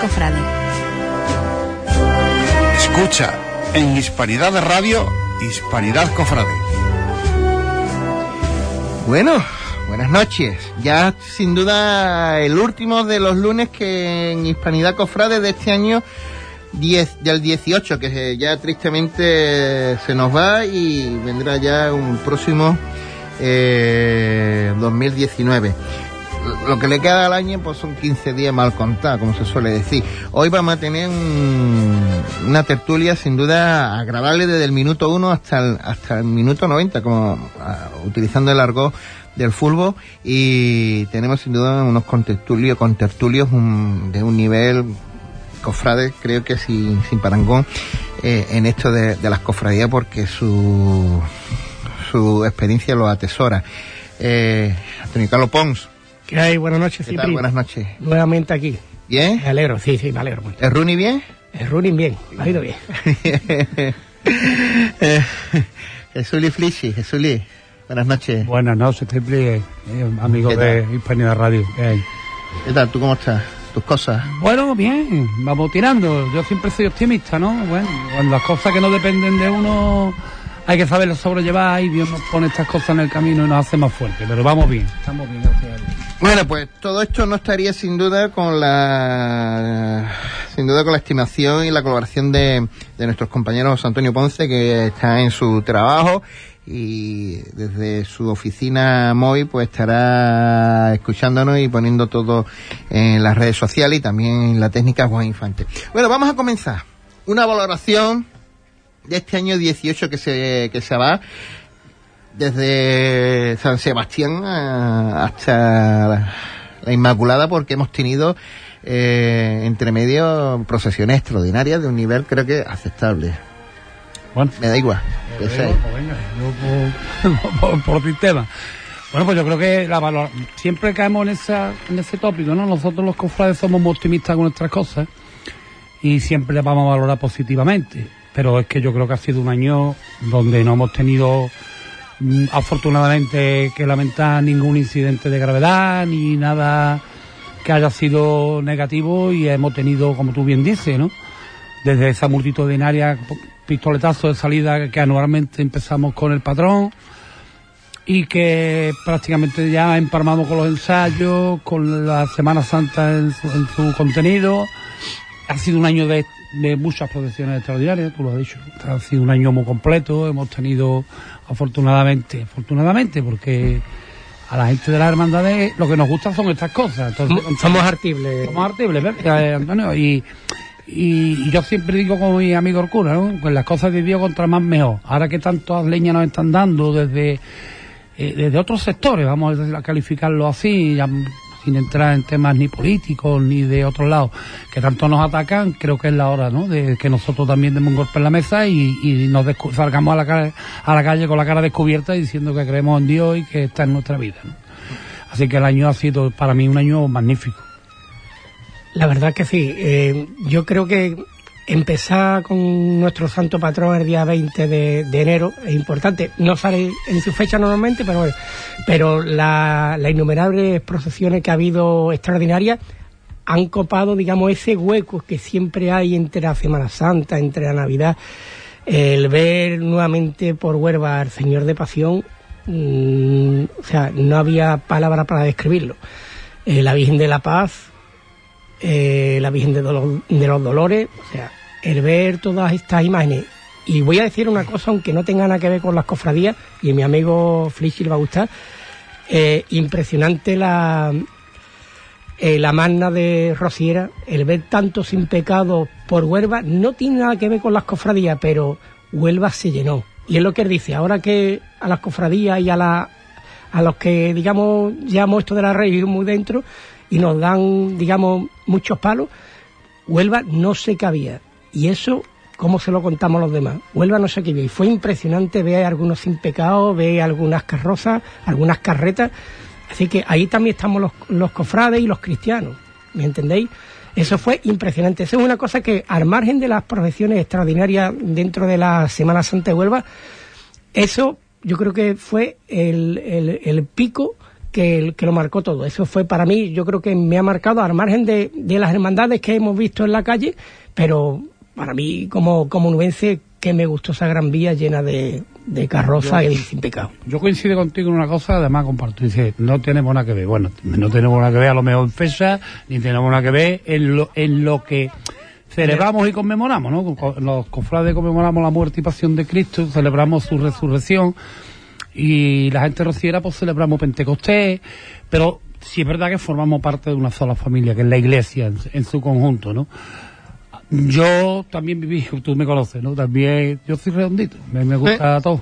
Cofrade. Escucha en Hispanidad de Radio, Hispanidad Cofrade. Bueno, buenas noches. Ya sin duda el último de los lunes que en Hispanidad Cofrade de este año 10, del 18, que ya tristemente se nos va y vendrá ya un próximo eh, 2019 lo que le queda al año pues son 15 días mal contados, como se suele decir. Hoy vamos a tener una tertulia sin duda agradable desde el minuto 1 hasta el, hasta el minuto 90, como ah, utilizando el argot del fútbol y tenemos sin duda unos contertulios, contertulios de un nivel cofrades, creo que sin, sin parangón eh, en esto de, de, las cofradías porque su, su experiencia lo atesora. Eh, Antonio Carlos Pons, ¿Qué hay? Buenas noches, ¿Qué tal? Buenas noches. Nuevamente aquí. ¿Bien? Me alegro, sí, sí, me alegro mucho. ¿Es Rooney bien? Es Rooney bien, me ha ido bien. Jesuli Flichi, Jesuli, buenas noches. Buenas noches, Triple, eh, amigo de Hispanidad Radio. ¿Qué? ¿Qué tal? ¿Tú cómo estás? ¿Tus cosas? Bueno, bien, vamos tirando. Yo siempre soy optimista, ¿no? Bueno, cuando las cosas que no dependen de uno hay que saberlo sobrellevar y Dios nos pone estas cosas en el camino y nos hace más fuertes. Pero vamos bien, estamos bien, gracias. Bueno, pues todo esto no estaría sin duda con la sin duda con la estimación y la colaboración de, de nuestros compañeros Antonio Ponce que está en su trabajo y desde su oficina móvil pues estará escuchándonos y poniendo todo en las redes sociales y también en la técnica Juan Infante. Bueno, vamos a comenzar. Una valoración de este año 18 que se, que se va desde San Sebastián hasta la, la Inmaculada porque hemos tenido eh, entre medio procesiones extraordinarias de un nivel creo que aceptable. Bueno, me da igual. Que sea. Venga, yo por, por, por sistema. Bueno, pues yo creo que la valor... siempre caemos en, esa, en ese tópico, ¿no? Nosotros los cofrades somos muy optimistas con nuestras cosas y siempre las vamos a valorar positivamente. Pero es que yo creo que ha sido un año donde no hemos tenido afortunadamente que lamentar ningún incidente de gravedad ni nada que haya sido negativo y hemos tenido, como tú bien dices, ¿no? Desde esa multitudinaria pistoletazo de salida que anualmente empezamos con el patrón y que prácticamente ya empalmamos con los ensayos, con la Semana Santa en su, en su contenido. Ha sido un año de, de muchas producciones extraordinarias, tú lo has dicho. Ha sido un año muy completo, hemos tenido afortunadamente, afortunadamente, porque a la gente de las hermandades lo que nos gusta son estas cosas. Entonces, somos artibles. Somos artibles, ¿verdad, Antonio? Y, y, y, yo siempre digo con mi amigo Orcura, ¿no? Pues las cosas de Dios contra más mejor. Ahora que tantas leñas nos están dando desde, eh, desde otros sectores, vamos a calificarlo así, ya, sin entrar en temas ni políticos ni de otros lados, que tanto nos atacan, creo que es la hora, ¿no? De que nosotros también demos un golpe en la mesa y, y nos salgamos a la, cara, a la calle con la cara descubierta diciendo que creemos en Dios y que está en nuestra vida, ¿no? Así que el año ha sido para mí un año magnífico. La verdad que sí. Eh, yo creo que empezar con nuestro santo patrón el día 20 de, enero es importante. No sale en su fecha normalmente, pero, pero las la innumerables procesiones que ha habido extraordinarias han copado, digamos, ese hueco que siempre hay entre la Semana Santa, entre la Navidad. El ver nuevamente por Huerva al Señor de Pasión, mmm, o sea, no había palabra para describirlo. Eh, la Virgen de la Paz, eh, la Virgen de, Dolo de, los Dolores, o sea, el ver todas estas imágenes. Y voy a decir una cosa, aunque no tenga nada que ver con las cofradías, y a mi amigo Flichi le va a gustar, eh, impresionante la, eh, la magna de Rociera, el ver tanto sin pecado por Huelva, no tiene nada que ver con las cofradías, pero Huelva se llenó. Y es lo que él dice, ahora que a las cofradías y a, la, a los que, digamos, llevamos esto de la red muy dentro, y nos dan, digamos, muchos palos, Huelva no se cabía. Y eso, ¿cómo se lo contamos los demás? Huelva no se cabía. Y fue impresionante ver algunos sin pecado, ver algunas carrozas, algunas carretas. Así que ahí también estamos los, los cofrades y los cristianos. ¿Me entendéis? Eso fue impresionante. Eso es una cosa que, al margen de las profesiones extraordinarias dentro de la Semana Santa de Huelva, eso yo creo que fue el, el, el pico que, que, lo marcó todo. Eso fue para mí, yo creo que me ha marcado al margen de, de las hermandades que hemos visto en la calle, pero para mí como, como nubense que me gustó esa gran vía llena de, de carroza y sin pecado. Yo coincido contigo en una cosa, además comparto, dice, no tenemos nada que ver, bueno, no tenemos nada que ver a lo mejor en fecha, ni tenemos nada que ver en lo, en lo que celebramos y conmemoramos, ¿no? Los cofrades conmemoramos la muerte y pasión de Cristo, celebramos su resurrección, y la gente rociera pues celebramos Pentecostés, pero sí es verdad que formamos parte de una sola familia, que es la iglesia en, su conjunto, ¿no? Yo también viví, tú me conoces, ¿no? También, yo soy redondito, me, gusta todo.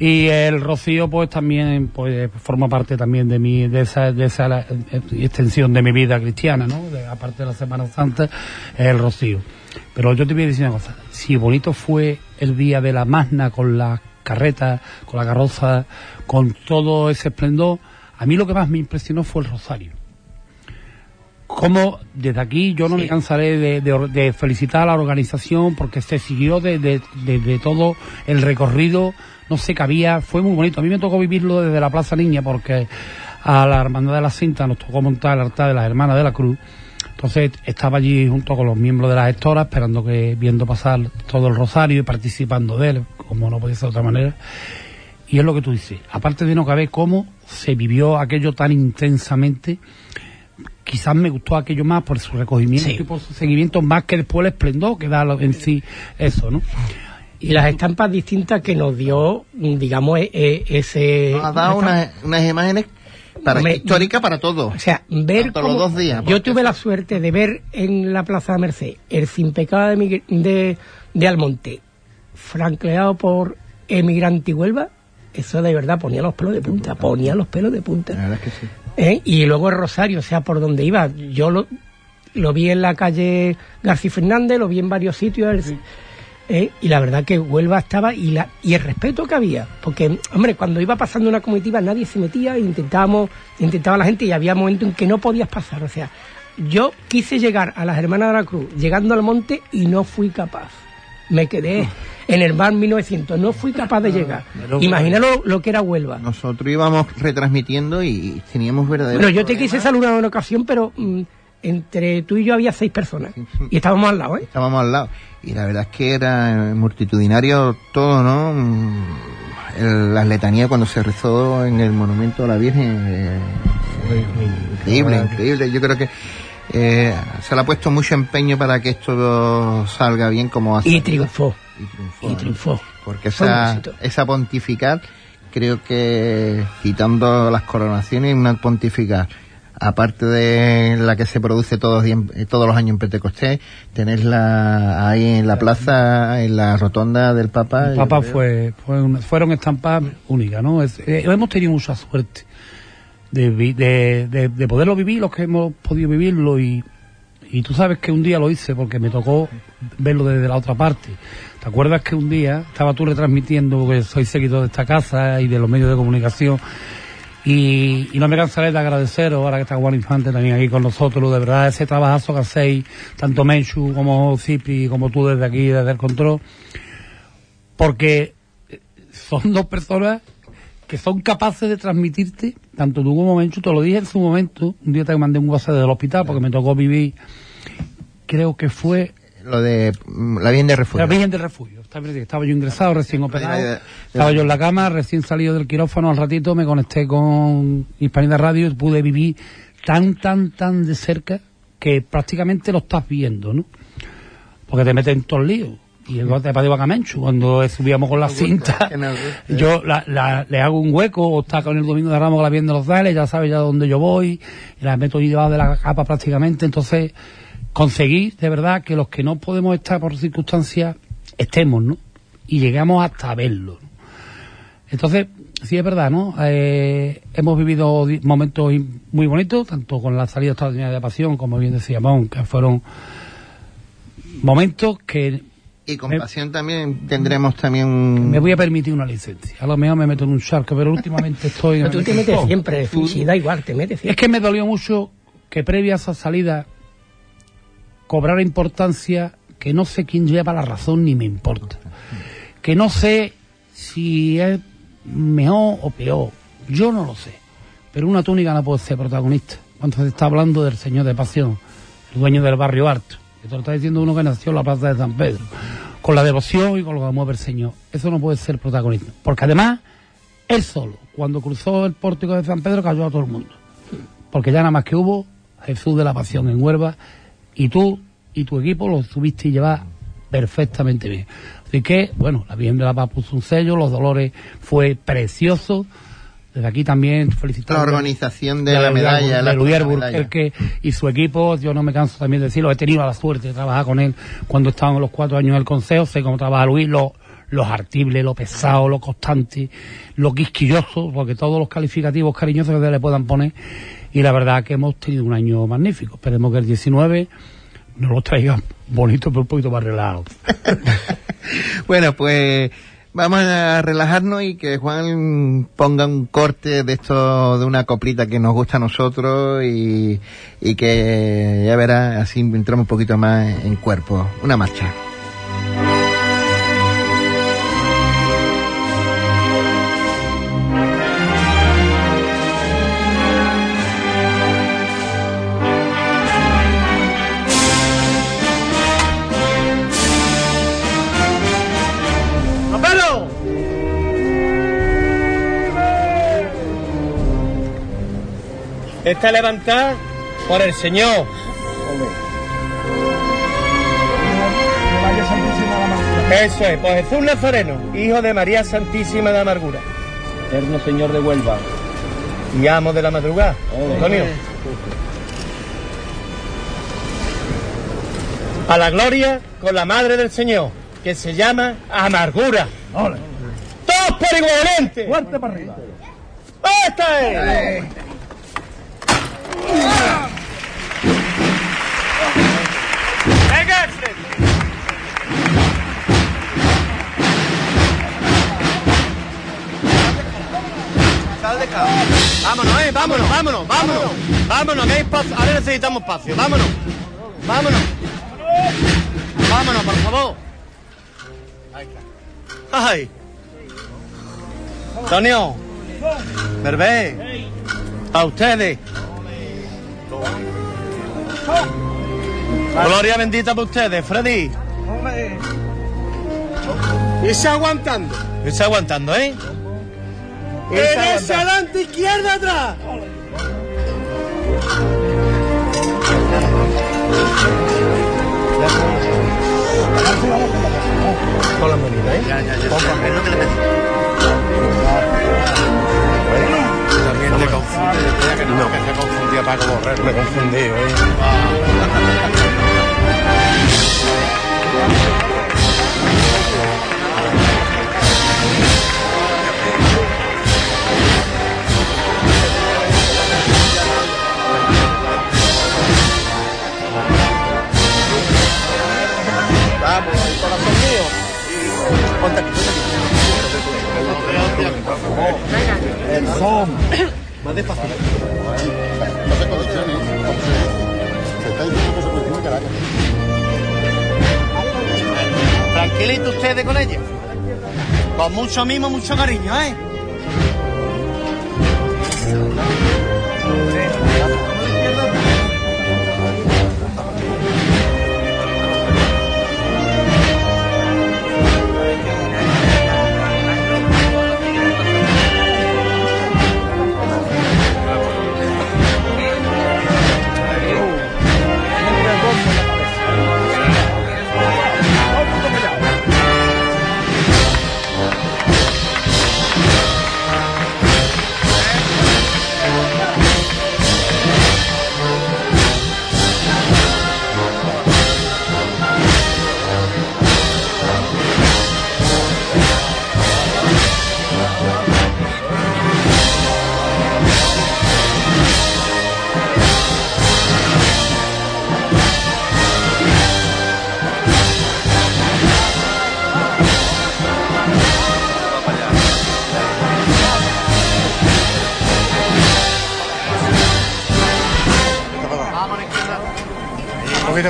Y el rocío, pues también, pues forma parte también de mi, de esa, de esa eh, extensión de mi vida cristiana, ¿no? aparte de la Semana Santa, es el rocío. Pero yo te voy a decir una cosa, si bonito fue el día de la Magna con la carreta, con la carroza, con todo ese esplendor, a mí lo que más me impresionó fue el rosario. Como desde aquí yo no me cansaré de, felicitar a la organización porque se siguió desde de, todo el recorrido, no sé qué había, fue muy bonito. A mí me tocó vivirlo desde la Plaza Niña porque a la Hermandad de la Cinta nos tocó montar el altar de las Hermanas de la Cruz. Entonces estaba allí junto con los miembros de la gestora esperando que, viendo pasar todo el rosario y participando de él, como no podía ser de otra manera. Y es lo que tú dices, aparte de no caber cómo se vivió aquello tan intensamente, quizás me gustó aquello más por su recogimiento y por su seguimiento, más que después el esplendor que da en sí eso, ¿no? Y las estampas distintas que nos dio, digamos, e, e, ese... Nos ha dado unas, imágenes para históricas para todo. O sea, ver los dos días. Yo tuve la suerte de ver en la Plaza de Merced el Sin Pecado de, de, de Almonte francleado por Emigrante y Huelva, eso de verdad ponía los pelos de punta, ponía los pelos de punta. La verdad es que sí. ¿Eh? Y luego el Rosario, o sea, por donde iba, yo lo, lo vi en la calle García Fernández, lo vi en varios sitios, ¿eh? y la verdad que Huelva estaba, y, la, y el respeto que había, porque, hombre, cuando iba pasando una comitiva nadie se metía, e intentábamos, intentaba la gente, y había momentos en que no podías pasar, o sea, yo quise llegar a las Hermanas de la Cruz, llegando al monte, y no fui capaz. Me quedé en el mar 1900. No fui capaz de llegar. Imagínalo lo que era Huelva. Nosotros íbamos retransmitiendo y teníamos verdadero. Bueno, yo te quise saludar en una ocasión, pero mm, entre tú y yo había seis personas. Y estábamos al lado, ¿eh? Estábamos al lado. Y la verdad es que era multitudinario todo, ¿no? Mm, las letanías cuando se rezó en el monumento a la Virgen. Eh, increíble, increíble. Yo creo que eh, se le ha puesto mucho empeño para que esto salga bien como hace. Y triunfó. Y triunfó. Porque esa, esa pontifical, creo que quitando las coronaciones, una pontifical, aparte de la que se produce todos, todos los años en Pentecostés, tenerla ahí en la plaza, en la rotonda del Papa. El Papa fue, fueron estampas únicas, ¿no? Eh, hemos tenido mucha suerte de, de, de, poderlo vivir, los que hemos podido vivirlo y, y tú sabes que un día lo hice porque me tocó verlo desde la otra parte. ¿Te acuerdas que un día estaba tú retransmitiendo, porque soy seguidor de esta casa y de los medios de comunicación, y, y no me cansaré de agradeceros, ahora que está Juan Infante también aquí con nosotros, de verdad ese trabajazo que hacéis, tanto Menchu como Cipi, como tú desde aquí, desde el control, porque son dos personas que son capaces de transmitirte, tanto tú como Menchu, te lo dije en su momento, un día te mandé un WhatsApp del hospital porque me tocó vivir, creo que fue... Lo de mm, la Virgen de Refugio. La Virgen de Refugio. Estaba yo ingresado, recién operado, estaba yo en la cama, recién salido del quirófano, al ratito me conecté con Hispanidad Radio y pude vivir tan, tan, tan de cerca que prácticamente lo estás viendo, ¿no? Porque te meten en todos líos y el de Padre Bacamenchu, cuando subíamos con la cinta, yo le hago un hueco, o está con el domingo de Ramos la viendo los dales, ya sabe ya dónde yo voy, y la meto y debajo de la capa prácticamente, entonces conseguí de verdad que los que no podemos estar por circunstancias, estemos, ¿no? Y llegamos hasta verlo. Entonces, sí es verdad, ¿no? Eh, hemos vivido momentos muy bonitos, tanto con la salida extraordinaria de pasión, como bien decíamos, que fueron momentos que y con pasión también tendremos también... Me voy a permitir una licencia. A lo mejor me meto en un charco, pero últimamente estoy... pero tú te metes siempre, si da igual, te metes siempre. Es que me dolió mucho que previa a esa salida cobrara importancia que no sé quién lleva la razón ni me importa. Que no sé si es mejor o peor. Yo no lo sé. pero una túnica no puede ser protagonista. Cuando se está hablando del Señor de Pasión, el dueño del barrio que te lo está diciendo uno que nació en la plaza de San Pedro, con la devoción y con lo que mueve el Señor. Eso no puede ser protagonista. Porque además, él solo, cuando cruzó el pórtico de San Pedro, cayó a todo el mundo. Porque ya nada más que hubo Jesús de la Pasión en Huelva, y tú y tu equipo lo subiste y llevar perfectamente bien. Así que, bueno, la Virgen de la Paz puso un sello, los Dolores fue precioso. Desde aquí también felicitar La organización de la medalla, la de primera Luyer medalla. Burquerque y su equipo, yo no me canso también de decirlo, he tenido la suerte de trabajar con él cuando estábamos los cuatro años en el consejo, sé cómo trabaja Luis, lo, lo artible, lo pesado, lo constante, lo quisquilloso, porque todos los calificativos cariñosos que se le puedan poner, y la verdad que hemos tenido un año magnífico. Esperemos que el 19 nos lo traiga bonito, pero un poquito más relajado. Bueno, pues vamos a relajarnos y que Juan ponga un corte de esto, de una coplita que nos gusta a nosotros y, y que ya verá, así entramos un poquito más en cuerpo. Una marcha. Está levantada por el Señor. Eso es, pues Jesús Nazareno, hijo de María Santísima de Amargura. Eterno Señor de Huelva. Y amo de la madrugada. Antonio. A la gloria con la madre del Señor, que se llama Amargura. Todos por igualmente. Fuerte para arriba. ¡Esta es! Vámonos, eh, vámonos, vámonos, vámonos. Vámonos, que hay espacio. Ahora necesitamos espacio. Vámonos. Vámonos. Vámonos, por favor. Ay. Antonio. Berbé. A ustedes. Gloria bendita para ustedes, Freddy. Irse aguantando. Irse aguantando, ¿eh? Derecha adelante, izquierda atrás. Con las manitas, ¿eh? Ya, ya, ya. También te confunde. que no, que se confundía para correr. Me confundí, ¿eh? Vamos, el corazón mío. Ponte aquí, ponte aquí. El son. Más despacio. No se coleccione, se está diciendo que se colecciona Caracas. Tranquilito ustedes con ella. Con mucho mimo, mucho cariño, ¿eh?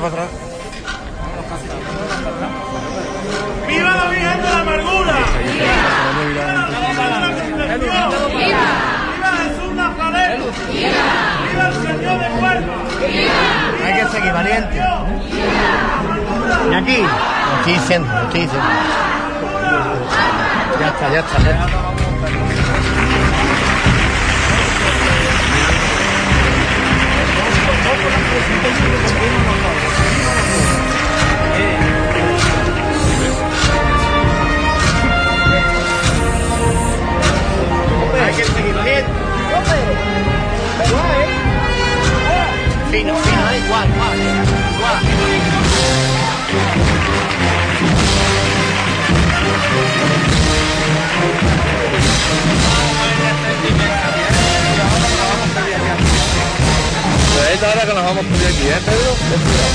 Para atrás. ¡Viva la Virgen de la Amargura! ¡Viva! ¡Viva Jesús Nazareno! ¡Viva el señor de Huelva! Hay que seguir valiente. Y aquí, Lo estoy diciendo, lo estoy diciendo. Ya está, ya está, ya está. Hay esta hora que nos vamos a aquí, ¿eh, Pedro? Ten cuidado.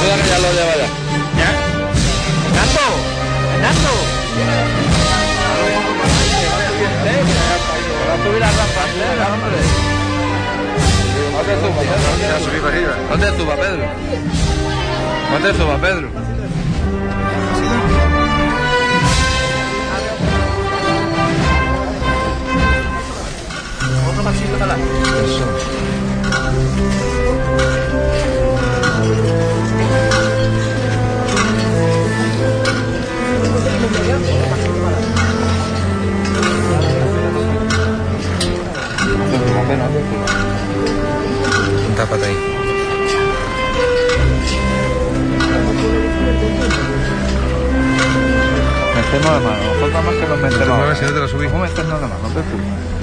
Cuidado que ya lo lleva ya. ¿Ya? ¡Fernando! ¡Fernando! Va a subir la rampa, hombre. No te subas, Pedro. No te subas, Pedro. No te subas, Pedro. Otro pasito para adelante. Tápate ahí. Metemos la mano, falta más que nos metemos. A ver si no te la subís. Vamos a meternos la mano, no te subas.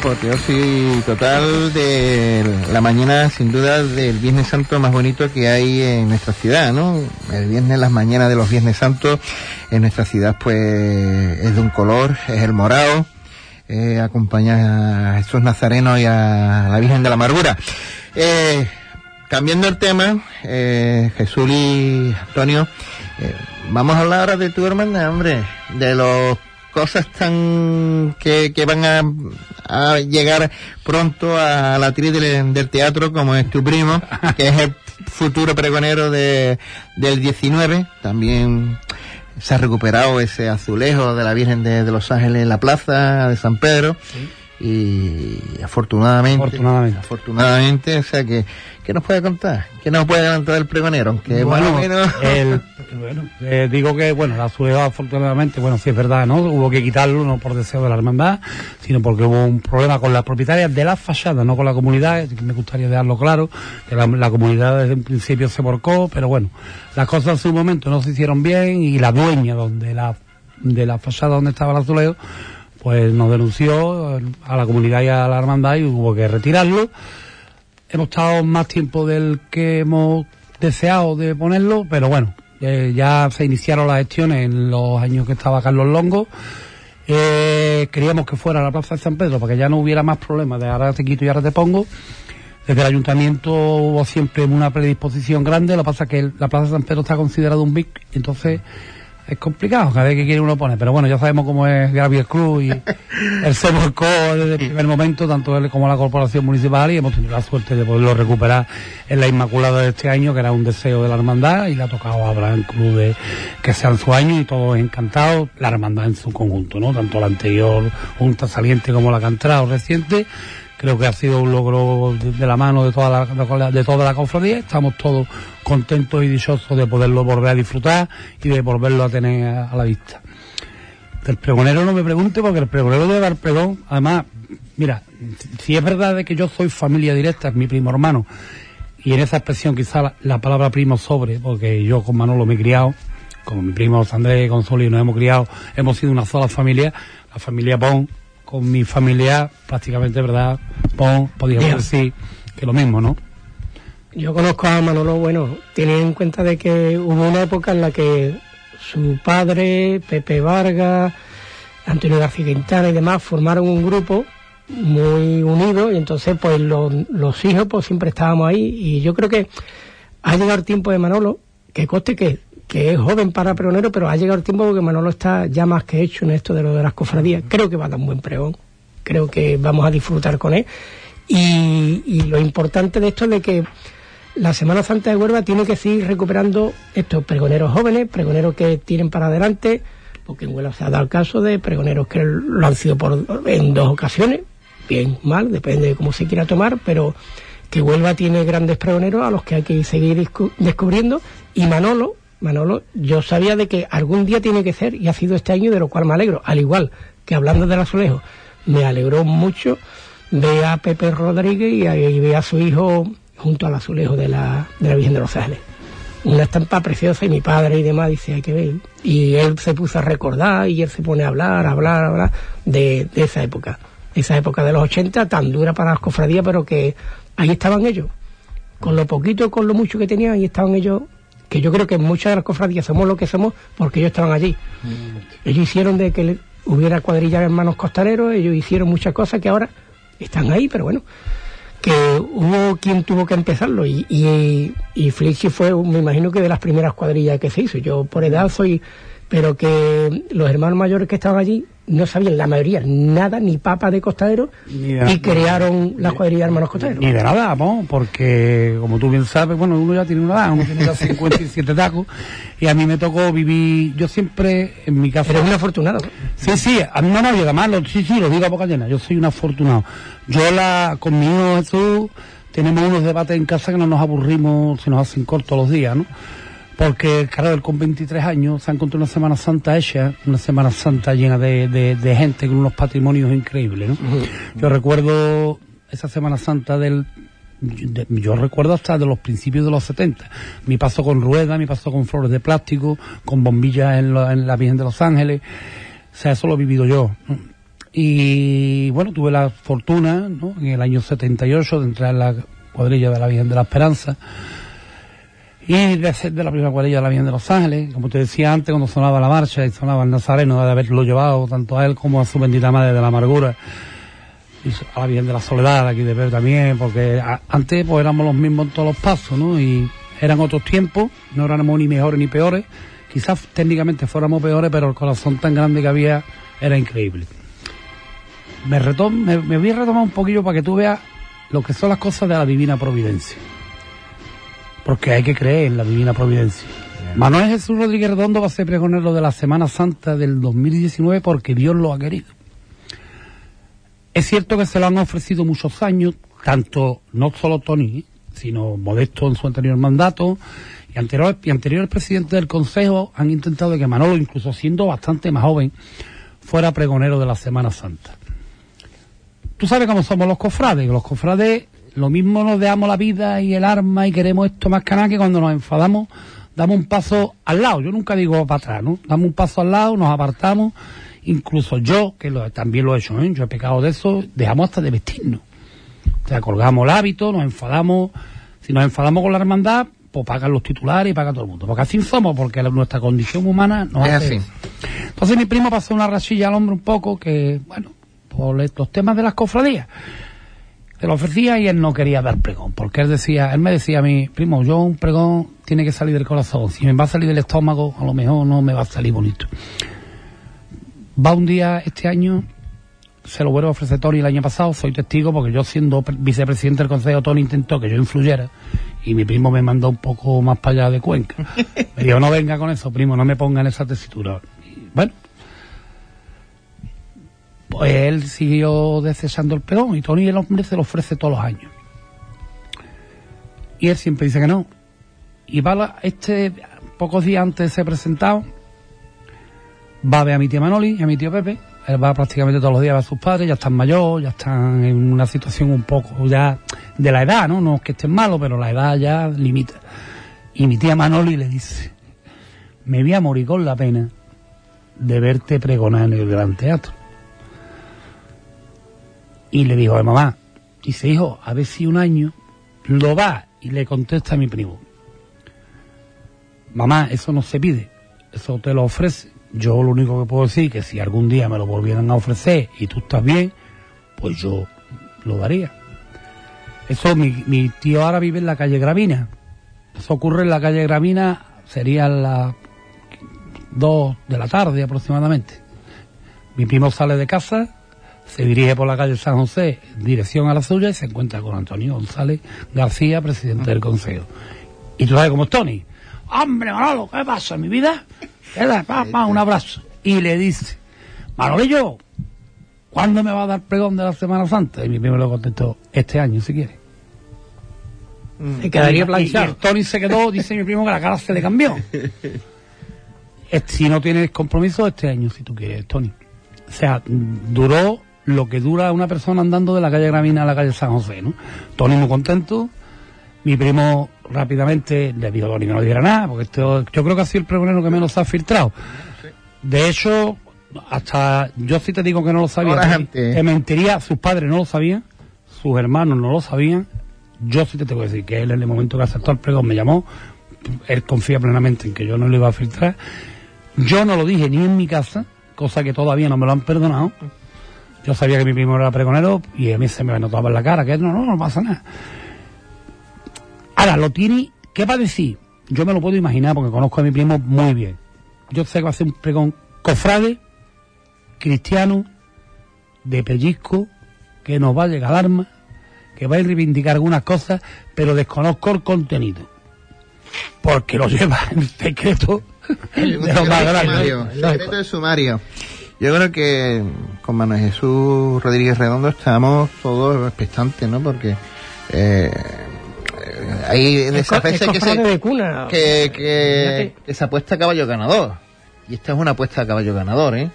Fue apoteosis total de la mañana, sin duda, del Viernes Santo más bonito que hay en nuestra ciudad, ¿no? El viernes, las mañanas de los Viernes Santos en nuestra ciudad, pues, es de un color, es el morado, eh, acompaña a Jesús Nazareno y a la Virgen de la Amargura. Eh, cambiando el tema, eh, Jesús y Antonio, vamos a hablar ahora de tu hermana, hombre, de los cosas tan que, que van a, a llegar pronto a la actriz del, del teatro como es tu primo, que es el futuro pregonero de, del 19, también se ha recuperado ese azulejo de la Virgen de, de Los Ángeles en la plaza de San Pedro y afortunadamente, Afortunadamente. afortunadamente, o sea que, ¿qué nos puede contar? ¿Qué nos puede contar el pregonero? Aunque más o Bueno, menos... el- bueno, eh, digo que, bueno, la azulejo afortunadamente, bueno, sí es verdad, ¿no? Hubo que quitarlo, no por deseo de la hermandad, sino porque hubo un problema con las propietarias de las fachadas, no con la comunidad, me gustaría dejarlo claro, que la, la comunidad desde un principio se borcó, pero bueno, las cosas en su momento no se hicieron bien y la dueña donde la, de la fachada donde estaba el azulejo, pues nos denunció a la comunidad y a la hermandad y hubo que retirarlo hemos estado más tiempo del que hemos deseado de ponerlo, pero bueno, eh, ya se iniciaron las gestiones en los años que estaba Carlos Longo. Eh, queríamos que fuera a la Plaza de San Pedro para que ya no hubiera más problemas de ahora te quito y ahora te pongo. Desde el ayuntamiento hubo siempre una predisposición grande, lo que pasa es que la Plaza de San Pedro está considerado un BIC, entonces es complicado cada vez que quiere uno poner, pero bueno, ya sabemos cómo es Gabriel Cruz y él se volcó desde el primer momento, tanto él como la corporación municipal, y hemos tenido la suerte de poderlo recuperar en la Inmaculada de este año, que era un deseo de la hermandad, y le ha tocado a Abraham Cruz de que sean su año, y todos encantados, la hermandad en su conjunto, ¿no? Tanto la anterior Junta Saliente como la que ha entrado reciente, creo que ha sido un logro de, la mano de toda la, de toda la cofradía. Estamos todos contentos y dichosos de poderlo volver a disfrutar y de volverlo a tener a, la vista. Del pregonero no me pregunte porque el pregonero debe dar pregón. Además, mira, si- es verdad de que yo soy familia directa, es mi primo hermano, y en esa expresión quizá la, la palabra primo sobre, porque yo con Manolo me he criado, como mi primo Andrés González nos hemos criado, hemos sido una sola familia, la familia Pon, con mi familia prácticamente, ¿verdad? Pon, podríamos decir que lo mismo, ¿no? Yo conozco a Manolo, bueno, tiene en cuenta de que hubo una época en la que su padre, Pepe Vargas, Antonio García Quintana y demás formaron un grupo muy unido y entonces pues los, los hijos pues siempre estábamos ahí y yo creo que ha llegado el tiempo de Manolo, que coste que, que es joven para pregonero, pero ha llegado el tiempo porque Manolo está ya más que hecho en esto de lo de las cofradías. Creo que va a dar un buen pregón, creo que vamos a disfrutar con él. Y, y lo importante de esto es de que la Semana Santa de Huelva tiene que seguir recuperando estos pregoneros jóvenes, pregoneros que tienen para adelante, porque en Huelva se ha dado el caso de pregoneros que lo han sido por, en dos ocasiones, bien, mal, depende de cómo se quiera tomar, pero que Huelva tiene grandes pregoneros a los que hay que seguir descubriendo, y Manolo, Manolo, yo sabía de que algún día tiene que ser, y ha sido este año, de lo cual me alegro, al igual que hablando del azulejo, me alegró mucho ver a Pepe Rodríguez y, ver a su hijo junto al azulejo de la, de la Virgen de los Ángeles. Una estampa preciosa y mi padre y demás dice hay que ver. Y él se puso a recordar y él se pone a hablar, a hablar, a hablar de, de esa época. Esa época de los 80 tan dura para las cofradías, pero que ahí estaban ellos. Con lo poquito, con lo mucho que tenían, ahí estaban ellos. Que yo creo que muchas de las cofradías somos lo que somos porque ellos estaban allí. Ellos hicieron de que hubiera cuadrilla de hermanos costareros, ellos hicieron muchas cosas que ahora están ahí, pero bueno, que hubo quien tuvo que empezarlo y, y, y Flixi fue, me imagino que de las primeras cuadrillas que se hizo. Yo por edad soy, pero que los hermanos mayores que estaban allí no sabían la mayoría nada, ni papa de costadero, Ni de- y crearon la cuadrilla de hermanos costaderos. Ni de nada, ¿no? porque como tú bien sabes, bueno, uno ya tiene una edad, uno tiene ya 57 tacos, y a mí me tocó vivir, yo siempre en mi casa... Eres un afortunado. Sí, sí, a mí no, no, y además, lo, sí, sí, lo digo a boca llena, yo soy un afortunado. Yo la, con mi hijo Jesús, tenemos unos debates en casa que no nos aburrimos, se nos hacen cortos los días, ¿no? Porque, claro, él con 23 años se ha encontrado una Semana Santa hecha, una Semana Santa llena de, de, de gente con unos patrimonios increíbles, ¿no? Yo recuerdo esa Semana Santa del... de- yo recuerdo hasta de los principios de los 70. Mi paso con ruedas, mi paso con flores de plástico, con bombillas en, la- en la Virgen de los Ángeles. O sea, eso lo he vivido yo. ¿no? Y bueno, tuve la fortuna, ¿no? En el año 78 de entrar en la cuadrilla de la Virgen de la Esperanza y de ser de la primera cuadrilla de la Virgen de Los Ángeles. Como te decía antes, cuando sonaba la marcha y sonaba el Nazareno, de haberlo llevado tanto a él como a su bendita madre de la amargura y a la Virgen de la Soledad, aquí de ver también, porque antes pues éramos los mismos en todos los pasos, ¿no? Y eran otros tiempos, no éramos ni mejores ni peores, quizás técnicamente fuéramos peores, pero el corazón tan grande que había era increíble. Me, retom- me, me voy a retomar un poquillo para que tú veas lo que son las cosas de la divina providencia. Porque hay que creer en la divina providencia. Manuel Jesús Rodríguez Redondo va a ser pregonero de la Semana Santa del 2019 porque Dios lo ha querido. Es cierto que se lo han ofrecido muchos años, tanto no solo Tony, sino Modesto en su anterior mandato, y anteriores, y anteriores presidentes del Consejo han intentado que Manolo, incluso siendo bastante más joven, fuera pregonero de la Semana Santa. Tú sabes cómo somos los cofrades, los cofrades lo mismo nos dejamos la vida y el arma y queremos esto más que nada que cuando nos enfadamos damos un paso al lado, yo nunca digo para atrás, ¿no? Damos un paso al lado, nos apartamos, incluso yo, que lo- también lo he hecho, ¿eh? yo he pecado de eso, dejamos hasta de vestirnos. O sea, colgamos el hábito, nos enfadamos, si nos enfadamos con la hermandad, pues pagan los titulares y paga todo el mundo, porque así somos, porque la- nuestra condición humana nos Es hace así. entonces mi primo pasó una rachilla al hombro un poco que, bueno, por los temas de las cofradías, se lo ofrecía y él no quería dar pregón, porque él decía, él me decía a mí, primo, yo un pregón tiene que salir del corazón, si me va a salir del estómago, a lo mejor no me va a salir bonito. Va un día este año, se lo vuelvo a ofrecer Tony el año pasado, soy testigo porque yo siendo pre- vicepresidente del consejo, Tony intentó que yo influyera y mi primo me mandó un poco más para allá de Cuenca. Me dijo, no venga con eso, primo, no me ponga en esa tesitura. Y, bueno, él siguió deseando el pregón y Tony el hombre se lo ofrece todos los años. Y él siempre dice que no. Y va este, pocos días antes de ser presentado, va a ver a mi tía Manoli y a mi tío Pepe. Él va prácticamente todos los días a ver a sus padres, ya están mayor, ya están en una situación un poco ya de la edad, ¿no? No es que estén malos, pero la edad ya limita. Y mi tía Manoli le dice, me voy a morir con la pena de verte pregonar en el Gran Teatro. Y le dijo a mamá, dice, hijo, a ver si un año lo va y le contesta a mi primo. Mamá, eso no se pide, eso te lo ofrece. Yo lo único que puedo decir que si algún día me lo volvieran a ofrecer y tú estás bien, pues yo lo daría. Eso, mi, mi tío ahora vive en la calle Gravina. Eso ocurre en la calle Gravina, sería las dos de la tarde aproximadamente. Mi primo sale de casa, se dirige por la calle San José, en dirección a la suya, y se encuentra con Antonio González García, presidente del Consejo. Y tú sabes cómo es Tony. Hombre, Manolo, ¿qué pasa, mi vida? ¿Qué pa, un abrazo. Y le dice, Manolillo, ¿cuándo me va a dar pregón de la Semana Santa? Y mi primo le contestó, este año, si quiere. Se quedaría Y- y planchado. el Tony se quedó, dice mi primo, que la cara se le cambió. Si no tienes compromiso, este año, si tú quieres, Tony. O sea, mm, duró lo que dura una persona andando de la calle Gravina a la calle San José, ¿no? Tony muy contento. Mi primo rápidamente le dijo a Tony que no diera nada, porque esto, yo creo que ha sido el pregonero que menos ha filtrado. De hecho, hasta yo sí te digo que no lo sabía. Horas te- mentiría, sus padres no lo sabían, sus hermanos no lo sabían. Yo sí te tengo que decir que él en el momento que aceptó el pregón me llamó, él confía plenamente en que yo no le iba a filtrar. Yo no lo dije ni en mi casa, cosa que todavía no me lo han perdonado. Yo sabía que mi primo era pregonero y a mí se me notaba en la cara que no, no, no pasa nada. Ahora, lo tiene, ¿qué va a decir? Yo me lo puedo imaginar porque conozco a mi primo muy bien. Yo sé que va a ser un pregón cofrade, cristiano, de pellizco, que nos va a llegar al arma, que va a reivindicar algunas cosas, pero desconozco el contenido. Porque lo lleva en secreto de Un lo más secreto grande. sumario, secreto de sumario. Yo creo que con Manuel Jesús Rodríguez Redondo estamos todos expectantes, ¿no? Porque eh, hay de esas veces que se, de cuna. que, que, que se apuesta a caballo ganador. Y esta es una apuesta a caballo ganador, ¿eh?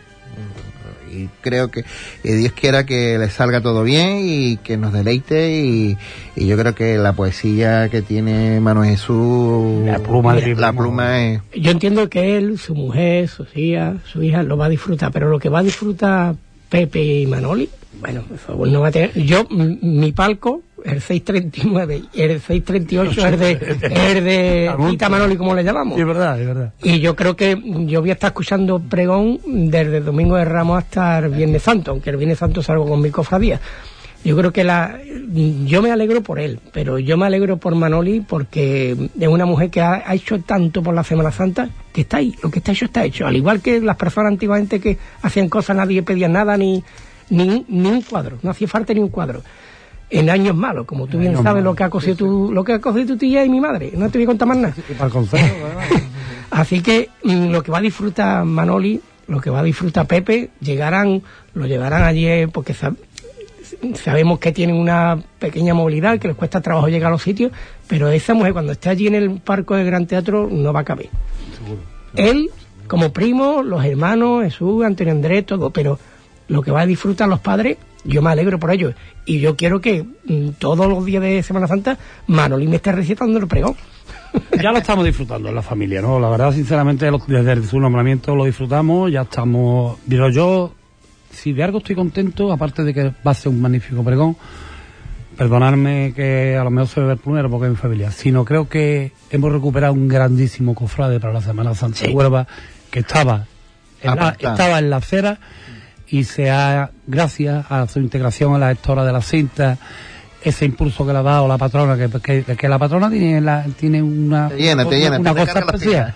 Y creo que eh, Dios quiera que le salga todo bien y que nos deleite. Y, y yo creo que la poesía que tiene Manuel Jesús, La pluma de la pluma es Yo entiendo que él, su mujer, sus hijas, su hija lo va a disfrutar, pero lo que va a disfrutar Pepe y Manoli, bueno, eso no va a tener. Yo, mi palco, el 639, el 638 es de, es de Tita Manoli, como le llamamos. Es verdad, es verdad. Y yo creo que yo voy a estar escuchando pregón desde el Domingo de Ramos hasta el Viernes Santo, aunque el Viernes Santo salgo con mi cofradía. Yo creo que la, yo me alegro por él, pero yo me alegro por Manoli porque es una mujer que ha, ha hecho tanto por la Semana Santa que está ahí, lo que está hecho está hecho. Al igual que las personas antiguamente que hacían cosas, nadie pedía nada ni, ni, ni un cuadro, no hacía falta ni un cuadro. En años malos, como tú bien sabes lo que ha cosido tu, lo que ha cosido tu tía y mi madre, no te voy a contar más nada. Así que mm, lo que va a disfrutar Manoli, lo que va a disfrutar Pepe, llegarán, lo llevarán allí eh, porque sa- sabemos que tienen una pequeña movilidad, que les cuesta trabajo llegar a los sitios, pero esa mujer cuando esté allí en el parco del Gran Teatro no va a caber. Él, como primo, los hermanos, Jesús, Antonio Andrés, todo, pero lo que va a disfrutar los padres, yo me alegro por ello. Y yo quiero que mm, todos los días de Semana Santa Manoli me esté recitando el pregón. ya lo estamos disfrutando en la familia, ¿no? La verdad, sinceramente, desde su nombramiento lo disfrutamos, ya estamos... Pero yo, si de algo estoy contento, aparte de que va a ser un magnífico pregón, perdonarme que a lo mejor soy el plumero porque es mi familia, sino creo que hemos recuperado un grandísimo cofrade para la Semana Santa de Huelva, que estaba en, la, estaba en la acera y se ha, gracias a su integración en la gestora de la cinta, ese impulso que le ha dado la patrona, que, que, que la patrona tiene, la, tiene una, Te llena, te llena, una te cosa especial.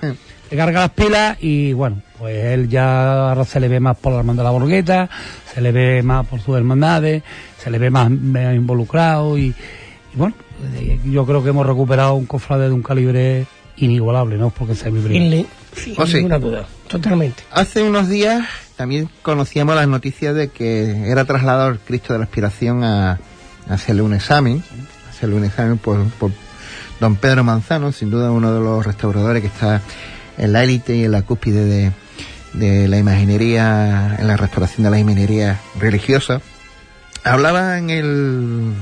Le carga las pilas y bueno, pues él ya ahora se le ve más por la hermandad de la borgueta, se le ve más por sus hermandades, se le ve más, más involucrado y, y bueno, eh, yo creo que hemos recuperado un cofrade de un calibre inigualable, ¿no? Porque sea mi primo. Sin, sin Oh, ninguna duda, totalmente. Hace unos días también conocíamos las noticias de que era trasladado el Cristo de la Aspiración a, a hacerle un examen, a hacerle un examen por, por don Pedro Manzano, sin duda uno de los restauradores que está en la élite y en la cúspide de, de la imaginería, en la restauración de la imaginería religiosa. Hablaba en el,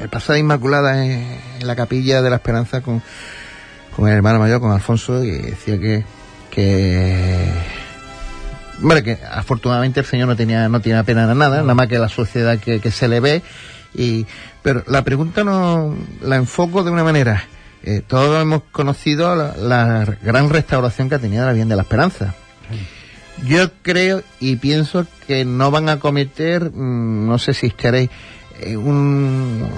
el pasado Inmaculada en, en la capilla de la Esperanza con, con el hermano mayor, con Alfonso, y decía que, que Hombre, que afortunadamente el señor no tenía, no tenía pena de nada, nada más que la sociedad que, que se le ve. Y, pero la pregunta no la enfoco de una manera. Eh, todos hemos conocido la, gran restauración que ha tenido la Bien de la Esperanza. Yo creo y pienso que no van a cometer, mm, no sé si estaréis, eh, un,